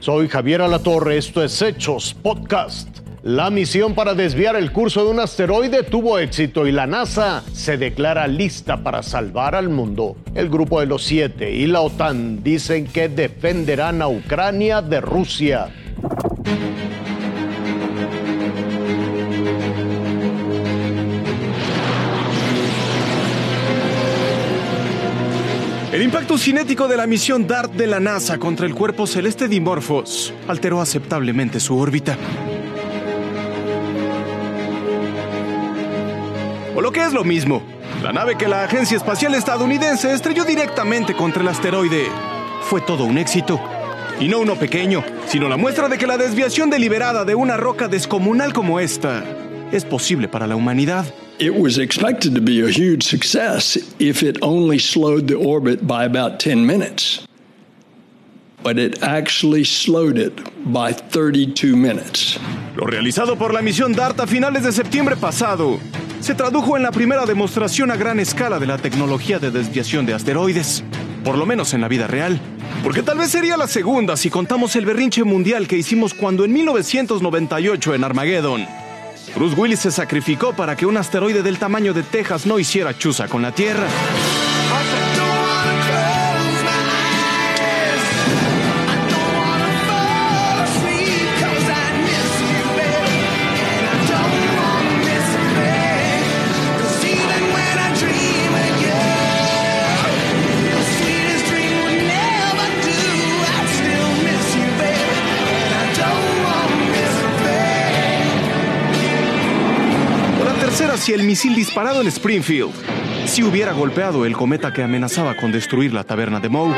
Soy Javier Alatorre, esto es Hechos Podcast. La misión para desviar el curso de un asteroide tuvo éxito y la NASA se declara lista para salvar al mundo. El Grupo de los Siete y la OTAN dicen que defenderán a Ucrania de Rusia. El impacto cinético de la misión DART de la NASA contra el cuerpo celeste Dimorphos alteró aceptablemente su órbita. O lo que es lo mismo, la nave que la Agencia Espacial Estadounidense estrelló directamente contra el asteroide fue todo un éxito. Y no uno pequeño, sino la muestra de que la desviación deliberada de una roca descomunal como esta es posible para la humanidad. It was expected to be a huge success if it only slowed the orbit by about 10 minutes. But it actually slowed it by 32 minutes. Lo realizado por la misión DART a finales de septiembre pasado se tradujo en la primera demostración a gran escala de la tecnología de desviación de asteroides, por lo menos en la vida real. Porque tal vez sería la segunda si contamos el berrinche mundial que hicimos cuando en 1998 en Armageddon, Bruce Willis se sacrificó para que un asteroide del tamaño de Texas no hiciera chuza con la Tierra. Si el misil disparado en Springfield si hubiera golpeado el cometa que amenazaba con destruir la taberna de Moe.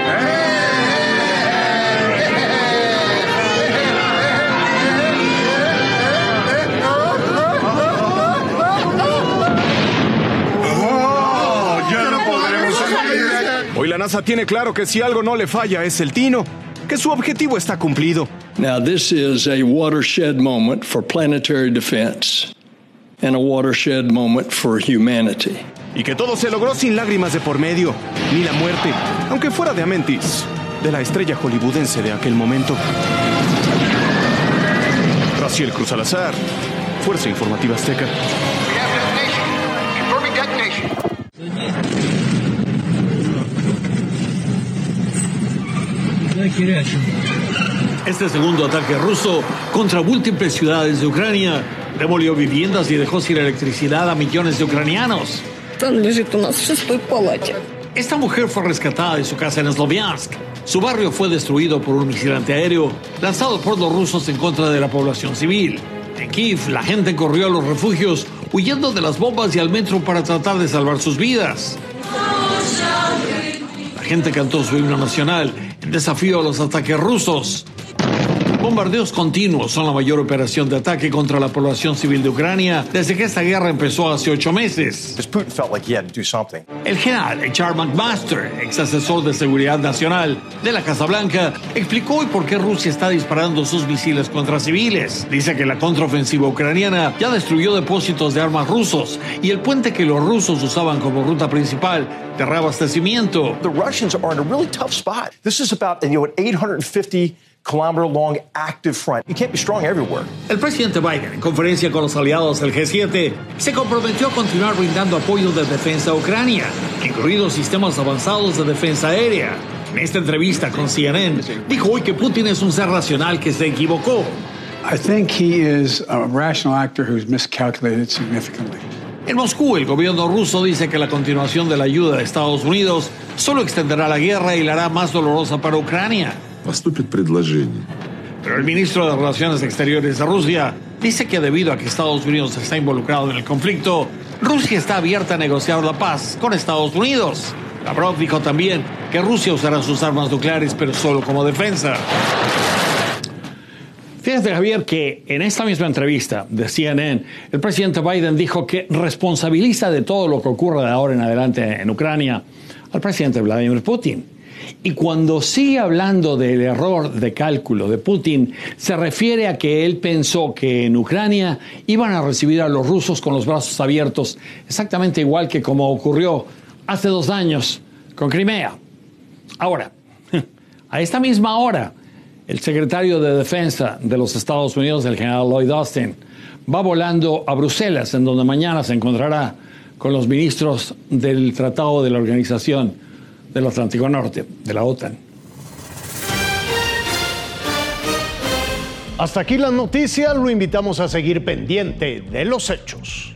Hoy la NASA tiene claro que si algo no le falla es el tino, que su objetivo está cumplido. Now, this is a watershed moment for planetary defense and a watershed moment for humanity. Y que todo se logró sin lágrimas de por medio, ni la muerte, aunque fuera de Amentis, de la estrella hollywoodense de aquel momento. Raciel Cruz Salazar, Fuerza Informativa Azteca. Este segundo ataque ruso contra múltiples ciudades de Ucrania Demolió viviendas y dejó sin electricidad a millones de ucranianos. Esta mujer fue rescatada de su casa en Sloviansk. Su barrio fue destruido por un misil antiaéreo lanzado por los rusos en contra de la población civil. En Kiev, la gente corrió a los refugios huyendo de las bombas y al metro para tratar de salvar sus vidas. La gente cantó su himno nacional en desafío a los ataques rusos. Bombardeos continuos son la mayor operación de ataque contra la población civil de Ucrania desde que esta guerra empezó hace ocho meses. El general Charles McMaster, ex asesor de seguridad nacional de la Casa Blanca, explicó hoy por qué Rusia está disparando sus misiles contra civiles. Dice que la contraofensiva ucraniana ya destruyó depósitos de armas rusos y el puente que los rusos usaban como ruta principal de reabastecimiento. The Russians are in a really tough spot. This is about you know an 850 kilometer long active front. You can't be strong everywhere. El presidente Biden, en conferencia con los aliados del G7, se comprometió a continuar brindando apoyo de defensa a Ucrania, incluidos sistemas avanzados de defensa aérea. En esta entrevista con CNN, dijo hoy que Putin es un ser racional que se equivocó. I think he is a rational actor who's miscalculated significantly. En Moscú, el gobierno ruso dice que la continuación de la ayuda de Estados Unidos solo extenderá la guerra y la hará más dolorosa para Ucrania. Поступит предложение. Pero el ministro de Relaciones Exteriores de Rusia dice que debido a que Estados Unidos está involucrado en el conflicto, Rusia está abierta a negociar la paz con Estados Unidos. Lavrov dijo también que Rusia usará sus armas nucleares, pero solo como defensa. Fíjate, Javier, que en esta misma entrevista de CNN, el presidente Biden dijo que responsabiliza de todo lo que ocurre de ahora en adelante en Ucrania al presidente Vladimir Putin. Y cuando sigue hablando del error de cálculo de Putin, se refiere a que él pensó que en Ucrania iban a recibir a los rusos con los brazos abiertos, exactamente igual que como ocurrió hace dos años con Crimea. Ahora, a esta misma hora, El secretario de Defensa de los Estados Unidos, el general Lloyd Austin, va volando a Bruselas, en donde mañana se encontrará con los ministros del Tratado de la Organización del Atlántico Norte, de la OTAN. Hasta aquí las noticias, lo invitamos a seguir pendiente de los hechos.